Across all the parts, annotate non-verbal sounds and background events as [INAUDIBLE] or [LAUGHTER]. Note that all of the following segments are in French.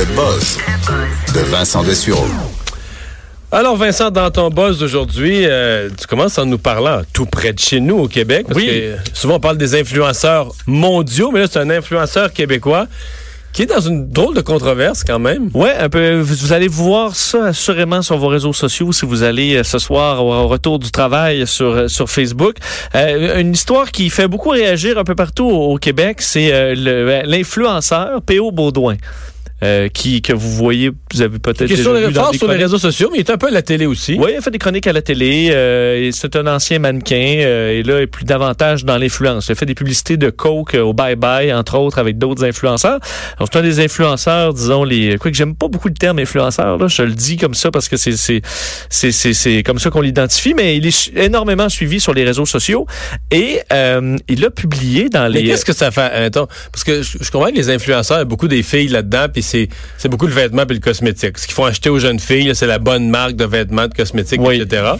Le buzz de Vincent Dessureau. Alors Vincent, dans ton buzz d'aujourd'hui, euh, tu commences en nous parlant tout près de chez nous au Québec. Parce Oui. que souvent on parle des influenceurs mondiaux, mais là c'est un influenceur québécois qui est dans une drôle de controverse quand même. Ouais, un peu. Vous allez voir ça assurément sur vos réseaux sociaux si vous allez euh, ce soir au, retour du travail sur euh, sur Facebook. Euh, une histoire qui fait beaucoup réagir un peu partout au, Québec, c'est euh, l'influenceur P.O. Baudouin. Euh, qui que vous voyez, vous avez peut-être déjà sur les, vu dans des sur les réseaux sociaux, mais il est un peu à la télé aussi. Oui, il fait des chroniques à la télé. euh, c'est un ancien mannequin. euh, et là, il est plus davantage dans l'influence. Il a fait des publicités de Coke euh, au Bye Bye, entre autres, avec d'autres influenceurs. C'est un des influenceurs, disons, les. Quoi que j'aime pas beaucoup le terme influenceur, là. Je le dis comme ça parce que c'est, c'est, c'est, c'est, c'est comme ça qu'on l'identifie, mais il est énormément suivi sur les réseaux sociaux. Et euh, il a publié dans Mais les. qu'est-ce que ça fait? Attends, parce que je, je comprends que les influenceurs, il y a beaucoup des filles là-dedans, puis c'est, c'est beaucoup le vêtement puis le cosmétique. Ce qu'ils font acheter aux jeunes filles, c'est la bonne marque de vêtements, de cosmétiques, Oui. etc.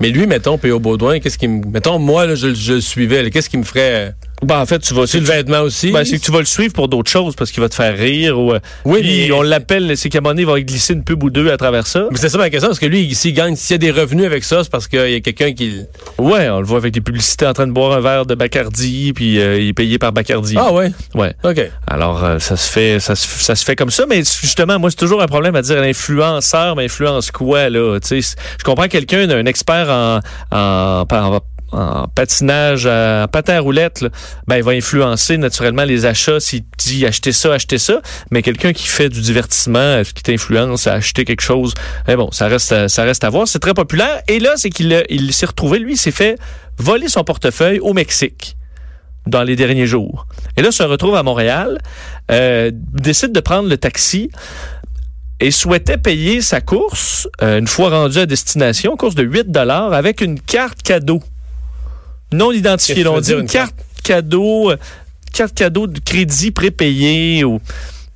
Mais lui, mettons, P.O. Baudouin, qu'est-ce qui me... Mettons, moi, là, je, je le suivais. Qu'est-ce qui me ferait... Ben, en fait, tu vas. C'est le vêtement aussi? Ben, c'est que tu vas le suivre pour d'autres choses parce qu'il va te faire rire ou. euh, Oui, puis on l'appelle, c'est qu'à un moment donné, il va glisser une pub ou deux à travers ça. Mais c'est ça ma question, parce que lui, s'il gagne, s'il y a des revenus avec ça, c'est parce qu'il y a quelqu'un qui... Ouais, on le voit avec des publicités en train de boire un verre de Bacardi, puis euh, il est payé par Bacardi. Ah ouais? Ouais. OK. Alors euh, ça se fait, ça se, ça se fait comme ça, mais justement, moi c'est toujours un problème à dire l'influenceur, mais influence quoi là? Tu sais, je comprends quelqu'un, un expert en, en, en- en patinage, en patin à roulette, ben il va influencer naturellement les achats s'il dit achetez ça, achetez ça. Mais quelqu'un qui fait du divertissement, qui t'influence à acheter quelque chose, mais bon, ça reste, ça reste à voir. C'est très populaire. Et là, c'est qu'il il s'est retrouvé, lui, il s'est fait voler son portefeuille au Mexique dans les derniers jours. Et là, se retrouve à Montréal, euh, décide de prendre le taxi et souhaitait payer sa course, euh, une fois rendu à destination, course de 8 dollars, avec une carte cadeau. Non identifiée. Là, On dit une carte? cadeau, euh, carte cadeau de crédit prépayé ou...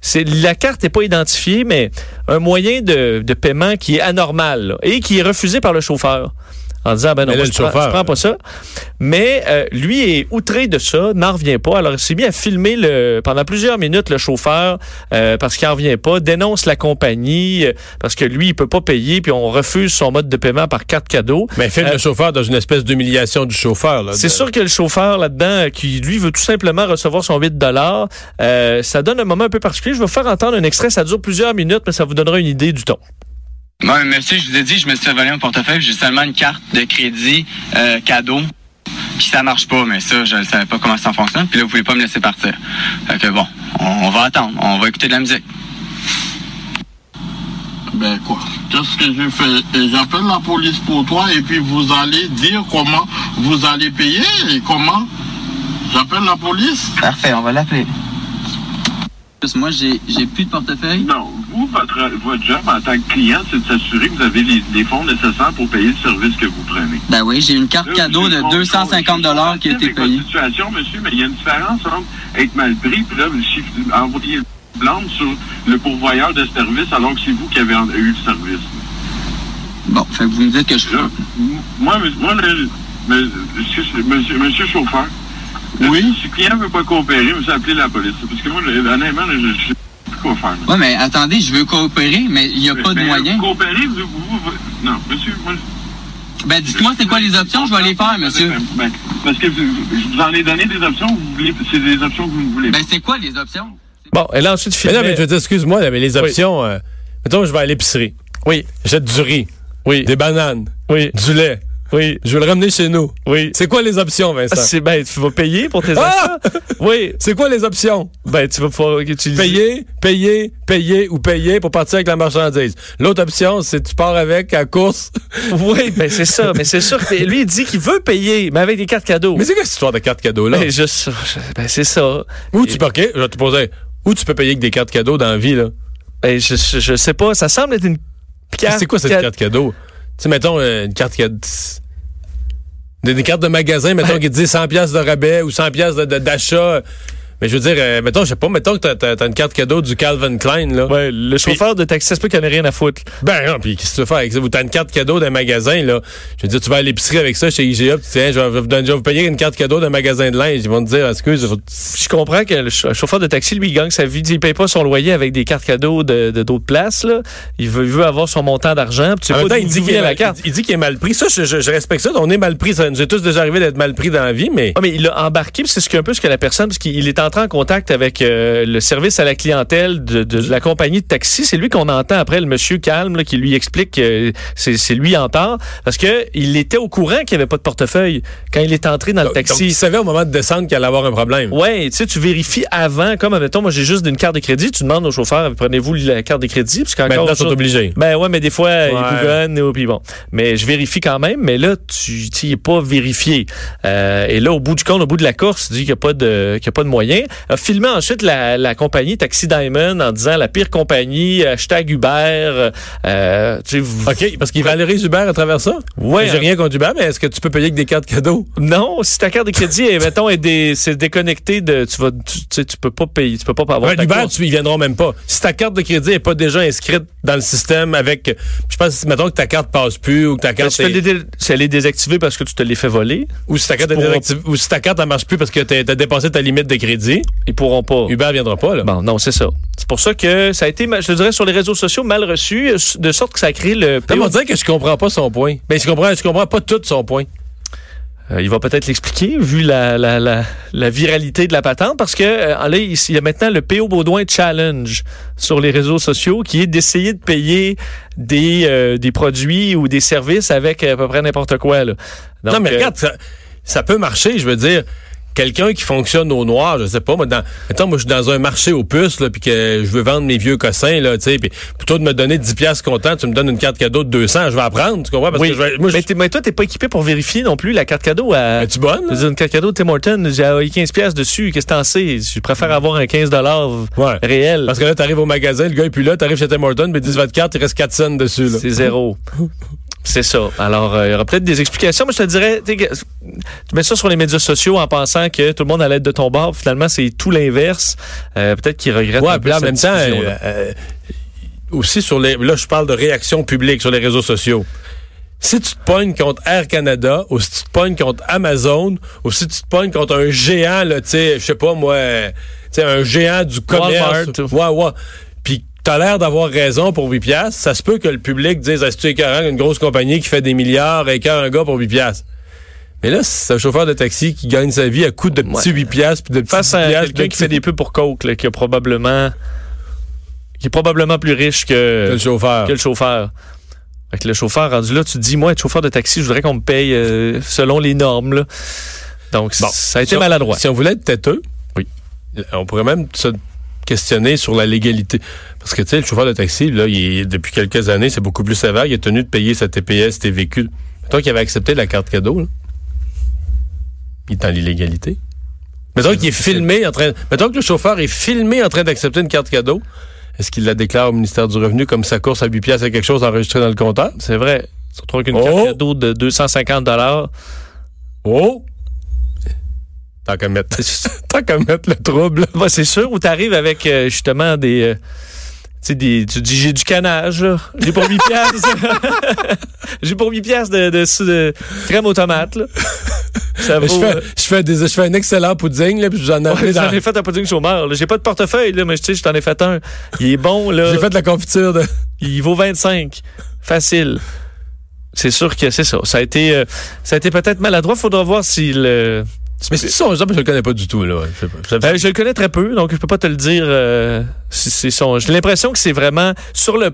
C'est, la carte n'est pas identifiée, mais un moyen de, de paiement qui est anormal là, et qui est refusé par le chauffeur. En disant, ben non, là, moi, je, prends, chauffeur, je prends pas ça. Mais euh, lui est outré de ça, n'en revient pas. Alors, il s'est mis à filmer le, pendant plusieurs minutes le chauffeur euh, parce qu'il n'en revient pas, dénonce la compagnie euh, parce que lui, il peut pas payer, puis on refuse son mode de paiement par carte cadeau. Mais filme le chauffeur dans une espèce d'humiliation du chauffeur. C'est sûr que le chauffeur là-dedans, qui lui veut tout simplement recevoir son 8 dollars, ça donne un moment un peu particulier. Je vais vous faire entendre un extrait, ça dure plusieurs minutes, mais ça vous donnera une idée du ton. Moi, monsieur, je vous ai dit, je me suis fait voler mon portefeuille, j'ai seulement une carte de crédit euh, cadeau. Puis ça marche pas, mais ça, je ne savais pas comment ça fonctionne. Puis là, vous pouvez pas me laisser partir. Fait que bon, on, on va attendre, on va écouter de la musique. Ben quoi? Qu'est-ce que j'ai fait? J'appelle la police pour toi et puis vous allez dire comment vous allez payer et comment? J'appelle la police? Parfait, on va l'appeler. Moi, j'ai j'ai plus de portefeuille? Non, vous, votre, votre job en tant que client, c'est de s'assurer que vous avez les, les fonds nécessaires pour payer le service que vous prenez. Ben oui, j'ai une carte Là, cadeau de on- 250 on- qui a été payée. situation, monsieur, mais il y a une différence entre être mal pris puis là, envoyer le blâme sur le pourvoyeur de service alors que c'est vous qui avez eu le service. Bon, fait que vous me dites que je Là, moi, moi le, monsieur, monsieur, monsieur chauffeur, Oui? si le client ne veut pas coopérer, vous appelez la police. Parce que moi, honnêtement, je plus quoi faire. là. Ouais, mais attendez, je veux coopérer, mais il n'y a pas de Mais, moyen. Coopérer, vous, vous- vous- non, monsieur, moi, Ben, dites-moi c'est quoi les options, je vais les faire, monsieur. Ben, parce que vous- je vous en ai donné des options, vous voulez, c'est des options que vous voulez. Ben, c'est quoi les options? Bon, et là ensuite, Mais filmait- non, mais je veux dire, excuse-moi, mais les Oui. options... euh, mettons, je vais à l'épicerie. Oui, J'achète du riz, oui, des bananes, oui, du lait. Oui, Je veux le ramener chez nous. oui. C'est quoi les options, Vincent? C'est ben, tu vas payer pour tes Ah! achats. Oui, C'est quoi les options? ben tu vas pouvoir utiliser. Payer, payer, payer ou payer pour partir avec la marchandise. L'autre option, c'est tu pars avec à course. [LAUGHS] Oui, ben c'est ça. Mais c'est sûr que [LAUGHS] lui il dit qu'il veut payer, mais avec des cartes cadeaux. Mais c'est quoi cette histoire de carte cadeau, là? Ben, ben, c'est ça. Où tu peux, je vais te poser, où tu peux payer avec des cartes cadeaux dans la vie, là? Ben, je, je, je sais pas. Ça semble être une carte. C'est quoi cette ca- carte cadeau? Tu sais, mettons, euh, une carte cadeau. Des, des cartes de magasin, mettons, qui te disent 100 pièces de rabais ou 100 pièces de- de- d'achat. Mais je veux dire, euh, mettons, je sais pas, mettons que t'as- t'as t'as une carte cadeau du Calvin Klein, là. Ouais, le chauffeur de taxi, ça se peut qu'il n'y en ait rien à foutre. Ben non, puis qu'est-ce que tu veux faire avec ça? Ou t'as une carte cadeau d'un magasin, là. Je veux dire, tu vas à l'épicerie avec ça chez IGA, puis tu dis, Tiens, je vais, vous donner- je vais vous payer une carte cadeau d'un magasin de linge. Ils vont te dire, excuse, faut- Je comprends que le ch- chauffeur de taxi, lui, il gagne sa vie. Il paye pas son loyer avec des cartes cadeaux de de- d'autres places. Là. Il, veut, il veut avoir son montant d'argent. puis Tu sais En pas temps, il dit qu'il est, la mal- carte. il dit qu'il est mal pris. Ça, je, je- je respecte ça. On est mal pris. Ça nous est tous déjà arrivé d'être mal pris dans la vie, mais. Ah, mais il a embarqué, c'est ce qu'un peu ce que la personne, parce qu'il est entré en contact avec euh, le service à la clientèle de, de la compagnie de taxi. C'est lui qu'on entend après, le monsieur calme, là, qui lui explique que c'est c'est lui en tort, parce que il était au courant qu'il n'y avait pas de portefeuille quand il est entré dans le Donc, il taxi. savait au moment de descendre qu'il allait avoir un problème. Ouais, tu sais, tu vérifies avant, comme, admettons, moi, j'ai juste une carte de crédit, tu demandes au chauffeur, prenez-vous la carte de crédit, parce qu'encore. Maintenant, ils sont obligés. Ben ouais, mais des fois, Ouais. ils bougonnent, ou puis bon. Mais je vérifie quand même, mais là, tu tu y es pas vérifié. Euh, et là, au bout du compte, au bout de la course, tu dis qu'il n'y a pas de, qu'il a pas de moyen. A filmé ensuite la, la compagnie Taxi Diamond en disant la pire compagnie, hashtag Uber, euh, tu sais, vous- OK, parce qu'il valorise Uber à travers ça? Ouais. J'ai rien contre Uber, mais est-ce que tu peux payer avec des cartes cadeaux? Non, si ta carte de crédit, est, mettons, est dé- c'est déconnecté de, tu vas, tu, sais, tu peux pas payer, tu peux pas avoir Ouais, ta Uber, tu, ils viendront même pas. Si ta carte de crédit est pas déjà inscrite dans le système avec, je pense, mettons que ta carte passe plus ou que ta carte est- dé- si elle est désactivée parce que tu te l'es fait voler, ou si ta carte est pourras- désactivée- ou si ta carte ne marche plus parce que t'as as dépassé ta limite de crédit, ils pourront pas. Uber viendra pas, là. Bon, non, c'est ça. C'est pour ça que ça a été, je te dirais, sur les réseaux sociaux, mal reçu, de sorte que ça a créé le... Non, mais on dirait que je comprends pas son point. Ben, je comprends, je comprends pas tout son point. Euh, il va peut-être l'expliquer, vu la, la, la, la viralité de la patente, parce que euh, là, il il y a maintenant le PO Baudouin Challenge sur les réseaux sociaux, qui est d'essayer de payer des, euh, des produits ou des services avec à peu près n'importe quoi. Là. Donc, non, mais euh, regarde, ça, ça peut marcher, je veux dire. Quelqu'un qui fonctionne au noir, je sais pas, moi, dans, mettons, moi, je suis dans un marché aux puces, là, puis que je veux vendre mes vieux cossins, là, tu sais, puis plutôt de me donner 10 piastres comptant, tu me donnes une carte cadeau de 200, je vais apprendre, tu comprends? Parce oui, que je vais, moi, je- mais, t'es- mais toi, t'es pas équipé pour vérifier non plus la carte cadeau à... Es-tu bonne? Je veux dire, une carte cadeau de Tim Hortons, j'ai envoyé 15 pièces dessus. Qu'est-ce que t'en sais? Je préfère avoir un 15 Ouais. réel. Parce que là, t'arrives au magasin, le gars est plus là, t'arrives chez Tim Hortons, mais 10 votre carte, il reste 4 cents dessus, là. C'est zéro. [LAUGHS] C'est ça. Alors, euh, il y aura peut-être des explications, mais je te dirais, tu mets ça sur les médias sociaux en pensant que tout le monde allait être de ton bord. Finalement, c'est tout l'inverse. Euh, peut-être qu'ils regrettent Ouais, un peu là, en même temps, euh, aussi sur les. Là, je parle de réaction publique sur les réseaux sociaux. Si tu te pognes contre Air Canada, ou si tu te pognes contre Amazon, ou si tu te pognes contre un géant, là, tu sais, je sais pas moi, tu sais, un géant du commerce. Walmart. Ouais, ouais. T'as l'air d'avoir raison pour 8 piastres, ça se peut que le public dise, est-ce que tu es une grosse compagnie qui fait des milliards, écœure un gars pour 8 piastres? Mais là, c'est un chauffeur de taxi qui gagne sa vie à coups de petits 8 piastres, puis de petits Face à 10 piastres, quelqu'un qui fait des pubs pour Coke, là, qui a probablement, qui est probablement plus riche que, que le chauffeur. que le chauffeur. Fait que le chauffeur rendu là, tu te dis, moi, être chauffeur de taxi, je voudrais qu'on me paye euh, selon les normes. Là. Donc, Bon, ça a été si on- maladroit. Si on voulait être têteux, Oui. on pourrait même se questionner sur la légalité. Parce que, tu sais, le chauffeur de taxi, là, il est- depuis quelques années, c'est beaucoup plus sévère. Il est tenu de payer sa TPS, TVQ. Mettons qu'il avait accepté la carte cadeau, là. Il est dans l'illégalité. Mettons qu'il est filmé en train... Mettons que le chauffeur est filmé en train d'accepter une carte cadeau. Est-ce qu'il la déclare au ministère du Revenu comme sa course à 8 piastres à quelque chose enregistré dans le compteur? C'est vrai. Surtout avec une Oh! carte cadeau de 250 dollars. Oh! Tant qu'à mettre... [LAUGHS] Tant qu'à mettre le trouble. Ouais, c'est sûr. Ou t'arrives avec euh, justement des, euh, des, tu dis j'ai du canage. là. J'ai pour 8 piastres. [LAUGHS] j'ai pour 8 piastres de, de, de crème aux tomates. Là. Ça Je vaut, fais, euh, je, fais des, je fais un excellent pudding, là, puis j'en ai ouais, dans- ai fait un pudding chômeur. J'ai pas de portefeuille, là, mais tu sais, je t'en ai fait un. Il est bon, là. J'ai fait de la confiture de. Il vaut 25. Facile. C'est sûr que c'est ça. Ça a été, euh, ça a été peut-être maladroit. Faudra voir si le. Mais c'est son genre, je le connais pas du tout, là. Je sais pas. Euh, je le connais très peu, donc je peux pas te le dire euh, si c'est son. J'ai l'impression que c'est vraiment sur le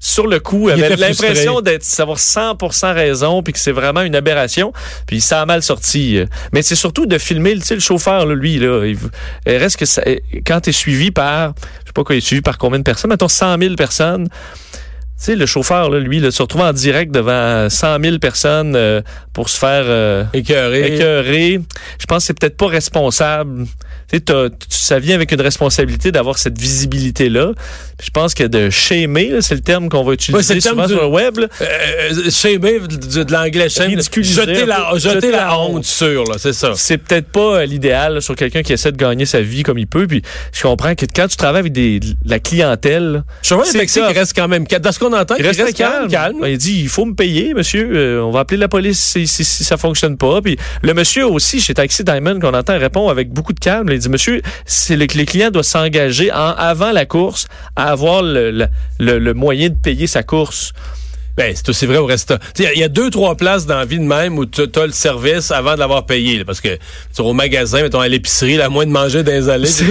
sur le coup, Il avait l'impression d'être d'avoir 100% raison puis que c'est vraiment une aberration, puis ça a mal sorti. Mais c'est surtout de filmer, tu sais, le chauffeur là, lui là, il, il reste que ça, quand tu es suivi par je sais pas quoi, il est suivi par combien de personnes, mettons 100 000 personnes. Tu sais, le chauffeur, là, lui, là, se retrouve en direct devant 100 000 personnes euh, pour se faire euh. Je pense que c'est peut-être pas responsable tu sais, ça vient avec une responsabilité d'avoir cette visibilité-là. Je pense que de shamer, c'est le terme qu'on va utiliser Ouais, souvent du- sur le web. là. Euh, euh, shamer, de, de l'anglais shame, jeter la, jeter Jeter la la honte sur, là, c'est ça. C'est peut-être pas euh, l'idéal sur quelqu'un qui essaie de gagner sa vie comme il peut. Puis je comprends que quand tu travailles avec des, de la clientèle, Je vois Mexique il reste quand même calme. Dans ce qu'on entend, il reste, très calme. calme. Il dit il faut me payer, monsieur. Euh, on va appeler la police si, si, si ça fonctionne pas. Puis le monsieur aussi chez Taxi Diamond qu'on entend répond avec beaucoup de calme. Il dit monsieur, c'est le, les clients doivent s'engager en avant la course à avoir le moyen de payer sa course. Ben, c'est aussi vrai au restaurant. Tu Il y, a- il y a deux, trois places dans la vie de même où tu as le service avant de l'avoir payé. là, parce que tu sais, au magasin, mettons à l'épicerie, à moins de manger dans les allées. tu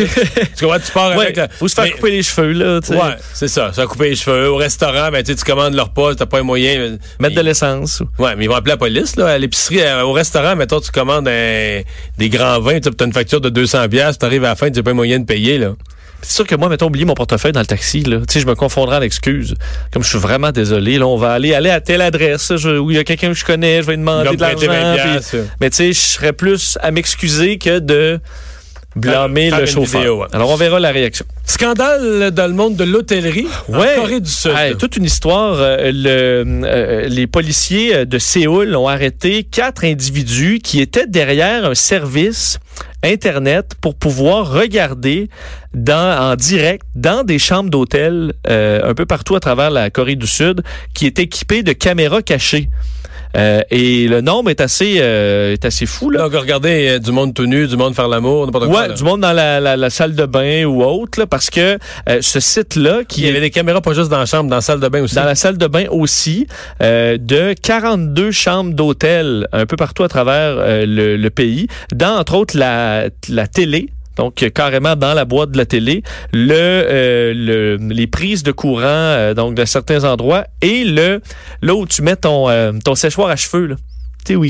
tu comprends, tu pars Ouais, avec la- faut se faire Mais- couper les cheveux là. tu sais. Ouais, c'est ça. Ça couper les cheveux. Au restaurant, ben, tu tu commandes leur repas, t'as pas un moyen. euh, Mettre de l'essence. Ouais, mais ils vont appeler la police, là. À l'épicerie, au restaurant, mettons, tu commandes un- des grands vins, tu as une facture de 200 pièces, t'arrives à la fin, tu n'as pas un moyen de payer, là. C'est sûr que moi, mettons, oublier mon portefeuille dans le taxi, là. Tu sais, je me confondrai en excuses. Comme je suis vraiment désolé, là, on va aller, aller à telle adresse, je- où il y a quelqu'un que je connais, je vais lui demander de l'argent. prêter 20 puis- piastres. Mais tu sais, je serais plus à m'excuser que de blâmer le chauffeur. vidéo, ouais. Alors, on verra la réaction. Scandale dans le monde de l'hôtellerie Ouais. en Corée du Sud. Toute une histoire. euh, le, euh, les policiers euh, de Séoul ont arrêté quatre individus qui étaient derrière un service Internet pour pouvoir regarder dans, en direct dans des chambres d'hôtel euh, un peu partout à travers la Corée du Sud qui est équipée de caméras cachées. Euh, et le nombre est assez, euh, est assez fou. Là. Donc, regardez euh, du monde tout nu, du monde faire l'amour, n'importe quoi. Ouais, là. du monde dans la, la, la salle de bain ou autre, là, parce que euh, ce site-là, qui Il y avait des caméras pas juste dans la chambre, dans la salle de bain aussi. dans la salle de bain aussi, euh, de 42 chambres d'hôtel un peu partout à travers le, le pays, dans entre autres la, la télé. Donc euh, carrément dans la boîte de la télé, euh, le les prises de courant euh, donc de certains endroits et le là où tu mets ton euh, ton séchoir à cheveux là. Tu sais, où.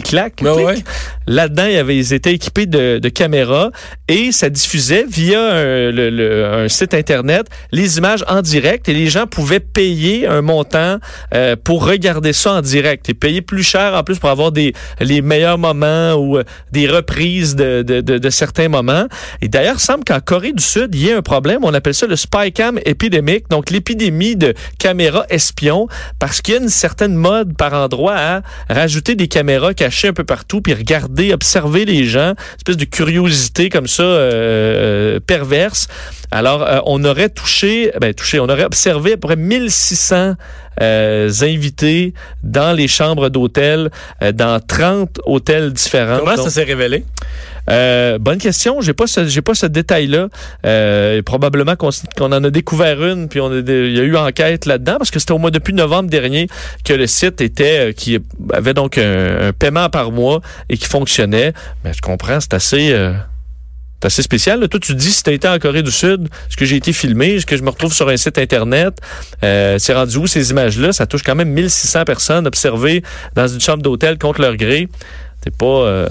Ouais, ouais. Là-dedans, ils étaient équipés de, de caméras et ça diffusait via un, le- le- un site Internet les images en direct et les gens pouvaient payer un montant euh, pour regarder ça en direct et payer plus cher en plus pour avoir des les meilleurs moments ou euh, des reprises de, de, de, de certains moments. Et d'ailleurs, il semble qu'en Corée du Sud, il y a un problème. On appelle ça le spy cam épidémique, donc l'épidémie de caméras espions, parce qu'il y a une certaine mode par endroit à rajouter des caméras cachées un peu partout, puis regarder, observer les gens, espèce de curiosité comme ça euh, euh, perverse. Alors, euh, on aurait touché, ben touché, on aurait observé à peu près 1600 euh, invités dans les chambres d'hôtel, euh, dans 30 hôtels différents. Comment Donc, ça s'est révélé? euh, bonne question. J'ai pas ce, j'ai pas ce détail-là. Euh, probablement qu'on, qu'on en a découvert une, puis on a, il y a eu enquête là-dedans parce que c'était au mois depuis novembre dernier que le site était, euh, qui avait donc un, un paiement par mois et qui fonctionnait. Mais je comprends, c'est assez. euh, c'est assez spécial. Là. Toi, tu dis si tu été en Corée du Sud, est-ce que j'ai été filmé, est-ce que je me retrouve sur un site Internet, euh, c'est rendu où ces images-là? Ça touche quand même 1600 personnes observées dans une chambre d'hôtel contre leur gré. C'est pas... euh,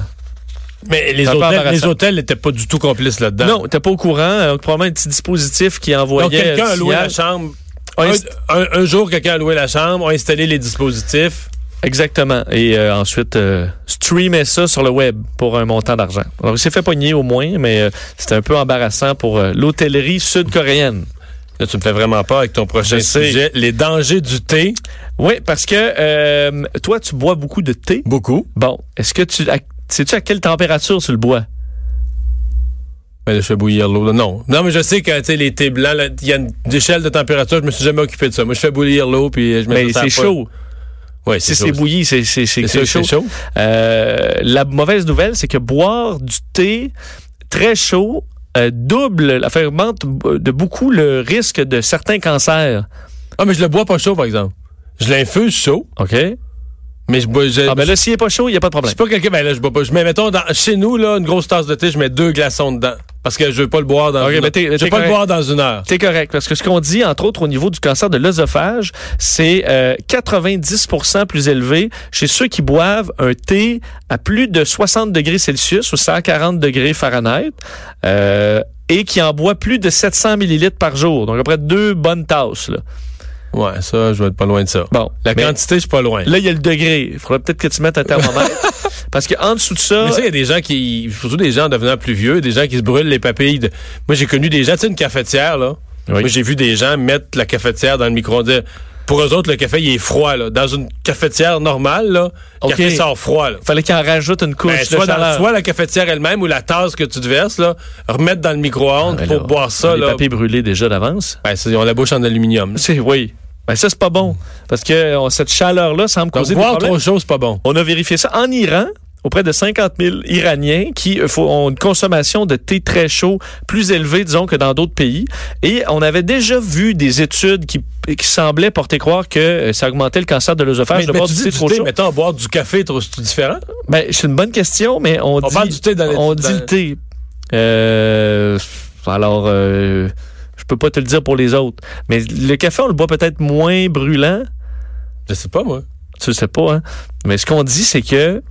Mais les hôtels, les hôtels n'étaient pas du tout complices là-dedans. Non, t'es pas au courant. Donc, probablement un petit dispositif qui envoyait. Donc, quelqu'un un a loué la chambre. Un- un jour, quelqu'un a loué la chambre, a installé les dispositifs. Exactement. Et euh, ensuite, euh, streamer ça sur le web pour un montant d'argent. Alors, il s'est fait pogner au moins, mais euh, c'était un peu embarrassant pour euh, l'hôtellerie sud-coréenne. Là, tu me fais vraiment peur avec ton prochain Je sais. sujet. Les dangers du thé. Oui, parce que euh, toi, tu bois beaucoup de thé? Beaucoup. Bon, est-ce que tu... à- Sais-tu à quelle température tu le bois? Là, je fais bouillir l'eau. Non. Non, mais je sais que tu sais, les thés blancs, il y a une échelle de température. Je me suis jamais occupé de ça. Moi, je fais bouillir l'eau puis je mets Mais ça à c'est chaud. Oui, Si c'est c'est bouilli, c'est c'est- c'est- C'est c'est chaud. c'est chaud. Euh, la mauvaise nouvelle, c'est que boire du thé très chaud euh, double, enfin, augmente de beaucoup le risque de certains cancers. Ah, mais je le bois pas chaud, par exemple. Je l'infuse chaud, OK? mais je bois. Je, Ah, ben là, s'il n'est pas chaud, il n'y a pas de je problème. suis pas quelqu'un. Ben là, je bois pas. Je mets, mettons, dans- chez nous, là, une grosse tasse de thé, je mets deux glaçons dedans. Parce que je veux pas le boire dans Ok, une t'es- Je veux pas le correct. boire dans une heure. C'est correct, parce que ce qu'on dit, entre autres, au niveau du cancer de l'œsophage, c'est euh, 90% plus élevé chez ceux qui boivent un thé à plus de 60 degrés Celsius ou 140 degrés Fahrenheit euh, et qui en boit plus de 700 millilitres par jour. Donc, après deux bonnes tasses. Là. Ouais, ça, je vais être pas loin de ça. Bon, La quantité, je suis pas loin. là, il y a le degré. Il faudrait peut-être que tu mettes un thermomètre. [LAUGHS] Parce qu'en dessous de ça... Mais ça, il y a des gens qui, surtout des gens en devenant plus vieux, des gens qui se brûlent les papilles. de- Moi, j'ai connu des gens, tu sais, une cafetière, là. Oui. Moi, j'ai vu des gens mettre la cafetière dans le micro-ondes. Pour eux autres, le café, il est froid, là. Dans une cafetière normale, là, le café sort froid, là. fallait qu'il en rajoute une couche Ben, de soit, dans- soit la cafetière elle-même ou la tasse que tu te verses, là, remettre dans le micro-ondes Ben pour boire ça, les là. papiers brûlés déjà d'avance. Ben, ils ont la bouche en aluminium. C'est oui. Ben ça c'est pas bon parce que on- cette chaleur là semble Donc, causer des boire problèmes. trop chaud, c'est pas bon. On a vérifié ça en Iran auprès de 50 000 Iraniens qui ont une consommation de thé très chaud plus élevée, disons, que dans d'autres pays. Et on avait déjà vu des études qui, qui semblaient porter croire que euh, ça augmentait le cancer de l'œsophage Mais, de boire du thé trop chaud. mettons, boire du café, c'est différent? Ben, c'est une bonne question, mais on, dit, parle du thé dans les- on dans- dit le thé. Euh, alors, euh, je peux pas te le dire pour les autres. Mais le café, on le boit peut-être moins brûlant. Je sais pas, moi. Tu sais pas, hein? Mais ce qu'on dit, c'est que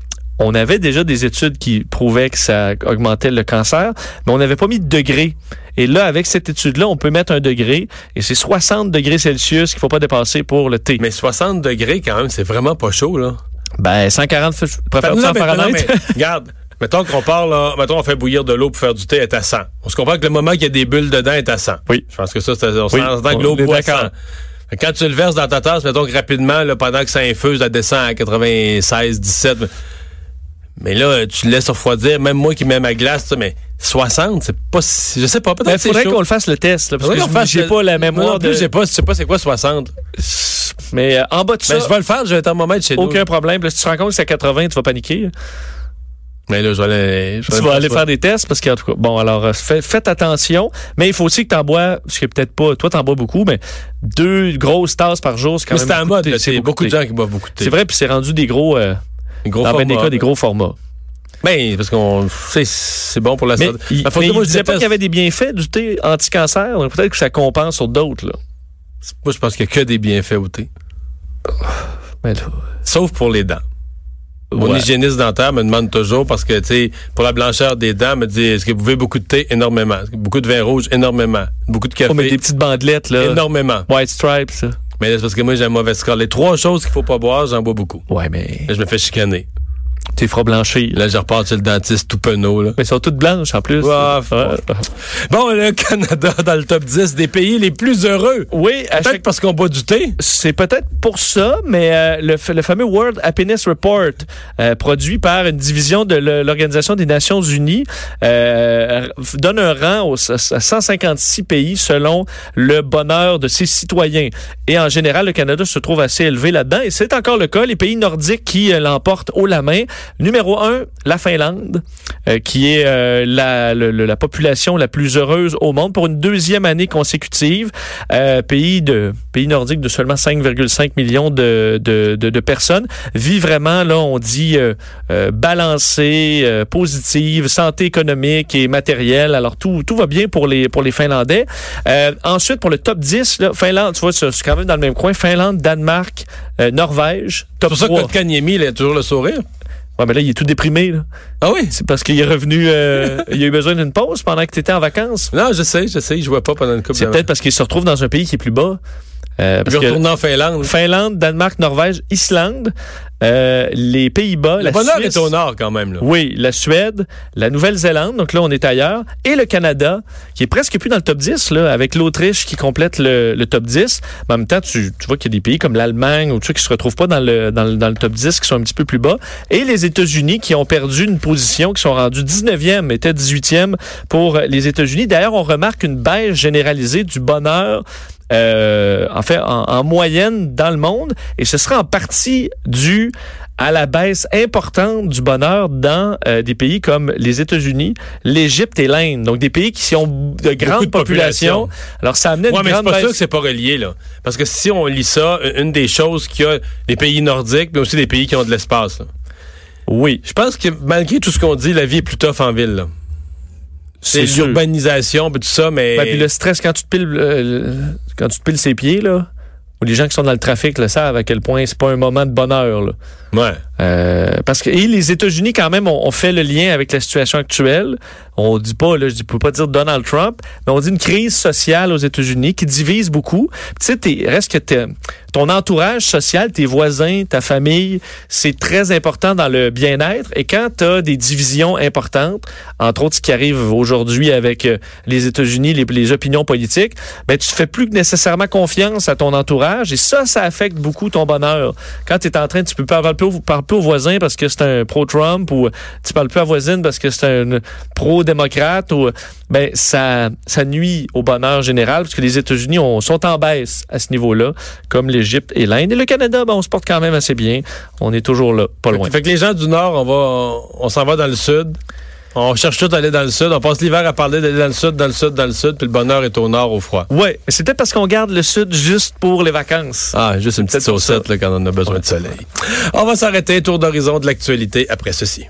on avait déjà des études qui prouvaient que ça augmentait le cancer, mais on n'avait pas mis de degré. Et là, avec cette étude-là, on peut mettre un degré, et c'est 60 degrés Celsius qu'il faut pas dépasser pour le thé. Mais 60 degrés, quand même, c'est vraiment pas chaud, là. Ben, 140, je préfère Non, ça en mais- non, Fahrenheit. mais [LAUGHS] regarde, mettons qu'on parle, là, mettons on fait bouillir de l'eau pour faire du thé, elle est à 100. On se comprend que le moment qu'il y a des bulles dedans est à 100. Oui. Je pense que ça, c'est, on Oui, s'entend que l'eau boit à 100. d'accord. Fait que Quand tu le verses dans ta tasse, mettons que rapidement, là, pendant que ça infuse, elle descend à 96, 17. Mais là, tu le laisses refroidir, même moi qui mets ma glace, ça, mais 60, c'est pas si, je sais pas, Il peut-être c'est faudrait qu'on le fasse le test, là, parce Faudrait que j'ai pas la Moi mémoire non plus, de... je sais pas, je sais pas c'est quoi 60. Mais euh, en bas de ça, Ben, je vais le faire, j'ai un thermomètre chez aucun nous. problème. Là, si tu te rends compte que c'est à 80, tu vas paniquer. Mais là, je vais aller, je vais Tu vas aller ça. faire des tests parce qu'en tout cas, bon, alors euh, fait- faites attention, mais il faut aussi que tu en bois, ce qui est peut-être pas, toi t'en bois beaucoup, mais deux grosses tasses par jour, c'est quand Mais même c'est en beaucoup mode, c'est beaucoup de gens qui boivent beaucoup de thé. C'est vrai, puis c'est rendu des gros, euh, Gros dans bien des format. cas, des gros formats. Ben, parce qu'on c'est bon pour la Mais santé. Ben, mais que moi, je disait pas qu'il y avait des bienfaits du thé anti-cancer, peut-être que ça compense sur d'autres, là. Moi, je pense qu'il n'y a que des bienfaits au thé. Mais là, Sauf pour les dents. Mon ouais. hygiéniste dentaire me demande toujours, parce que, tu sais, pour la blancheur des dents, me dit, est-ce que vous buvez beaucoup de thé? Énormément. Beaucoup de vin rouge? Énormément. Beaucoup de café? Oh, mais des petites bandelettes, là. Énormément. White Stripes, ça. Mais c'est parce que moi, j'ai un mauvais score. Les trois choses qu'il faut pas boire, j'en bois beaucoup. Ouais, mais Là, je me fais chicaner. T'es froid blanchi. Là, je repars chez le dentiste tout penaud, là. Mais elles sont toutes blanches, en plus. Ouais, Ouais. Bon, le Canada [LAUGHS] dans le top 10 des pays les plus heureux. Oui, à Peut-être chaque parce qu'on boit du thé. C'est peut-être pour ça, mais euh, le, le fameux World Happiness Report, euh, produit par une division de l'Organisation des Nations Unies, euh, donne un rang aux, à 156 pays selon le bonheur de ses citoyens. Et en général, le Canada se trouve assez élevé là-dedans. Et c'est encore le cas. Les pays nordiques qui l'emportent haut la main. Numéro un, la Finlande, euh, qui est euh, la, le- la population la plus heureuse au monde pour une deuxième année consécutive. Euh, pays de pays nordique de seulement 5,5 millions de, de, de, de personnes vit vraiment là on dit balancée, positive, santé économique et matérielle. Alors tout tout va bien pour les pour les Finlandais. Ensuite pour le top 10 là, Finlande, tu vois c'est c'est quand même dans le même coin, Finlande, Danemark, Norvège, C'est top pour ça 3. que Kotkaniemi, il a toujours le sourire. Ouais, mais là il est tout déprimé là. Ah oui? C'est parce qu'il est revenu euh, [LAUGHS] il a eu besoin d'une pause pendant que tu étais en vacances. Non, je sais, je sais, je jouais pas pendant une coupe C'est peut-être parce qu'il se retrouve dans un pays qui est plus bas. Euh, parce que- en Finlande. Finlande, Danemark, Norvège, Islande, euh, les Pays-Bas, Le la bonheur Suisse. est au nord quand même. Là. Oui, la Suède, la Nouvelle-Zélande, donc là on est ailleurs, et le Canada, qui est presque plus dans le top 10, là, avec l'Autriche qui complète le, le top 10. Mais en même temps, tu, tu vois qu'il y a des pays comme l'Allemagne ou tout ça qui se retrouvent pas dans le, dans, le, dans le top 10, qui sont un petit peu plus bas. Et les États-Unis qui ont perdu une position, qui sont rendus 19e, étaient 18e pour les États-Unis. D'ailleurs, on remarque une baisse généralisée du bonheur euh, en fait, en, en moyenne dans le monde, et ce sera en partie dû à la baisse importante du bonheur dans euh, des pays comme les États-Unis, l'Égypte et l'Inde. Donc des pays qui ont de grandes de populations. population. Alors ça amenait Ouais, une mais c'est grande pas sûr baisse. que c'est pas relié, là. Parce que si on lit ça, une des choses qu'il y a des pays nordiques, mais aussi des pays qui ont de l'espace. Oui, Je pense que malgré tout ce qu'on dit, la vie est plus tough en ville. là. C'est l'urbanisation, puis tout ça, mais. Ben, puis le stress quand tu te piles euh, quand tu te piles ses pieds là, ou les gens qui sont dans le trafic le savent à quel point c'est pas un moment de bonheur là. Ouais. Euh, parce que et les États-Unis quand même ont, ont fait le lien avec la situation actuelle. On dit pas, là, je peux pas dire Donald Trump, mais on dit une crise sociale aux États-Unis qui divise beaucoup. Tu sais, reste que t'es- ton entourage social, tes voisins, ta famille, c'est très important dans le bien-être. Et quand tu as des divisions importantes, entre autres ce qui arrive aujourd'hui avec euh, les États-Unis, les, les opinions politiques, ben tu fais plus nécessairement confiance à ton entourage. Et ça, ça affecte beaucoup ton bonheur. Quand tu es en train, tu peux pas parler plus, au- voisins parce que c'est un pro-Trump ou tu parles plus à la voisine parce que c'est un pro-démocrate ou ben ça ça nuit au bonheur général parce que les États-Unis on- sont en baisse à ce niveau-là, comme l'Égypte et l'Inde. Et le Canada, ben, on se porte quand même assez bien. On est toujours là, pas loin. Fait que les gens du Nord, on va, on s'en va dans le Sud. On cherche tout à aller dans le Sud. On passe l'hiver à parler d'aller dans le Sud, dans le Sud, dans le Sud, puis le bonheur est au Nord, au froid. Ouais, mais c'est peut-être parce qu'on garde le Sud juste pour les vacances. Ah, juste une petite saucette là, quand on a besoin de soleil. On va s'arrêter. Tour d'horizon de l'actualité après ceci.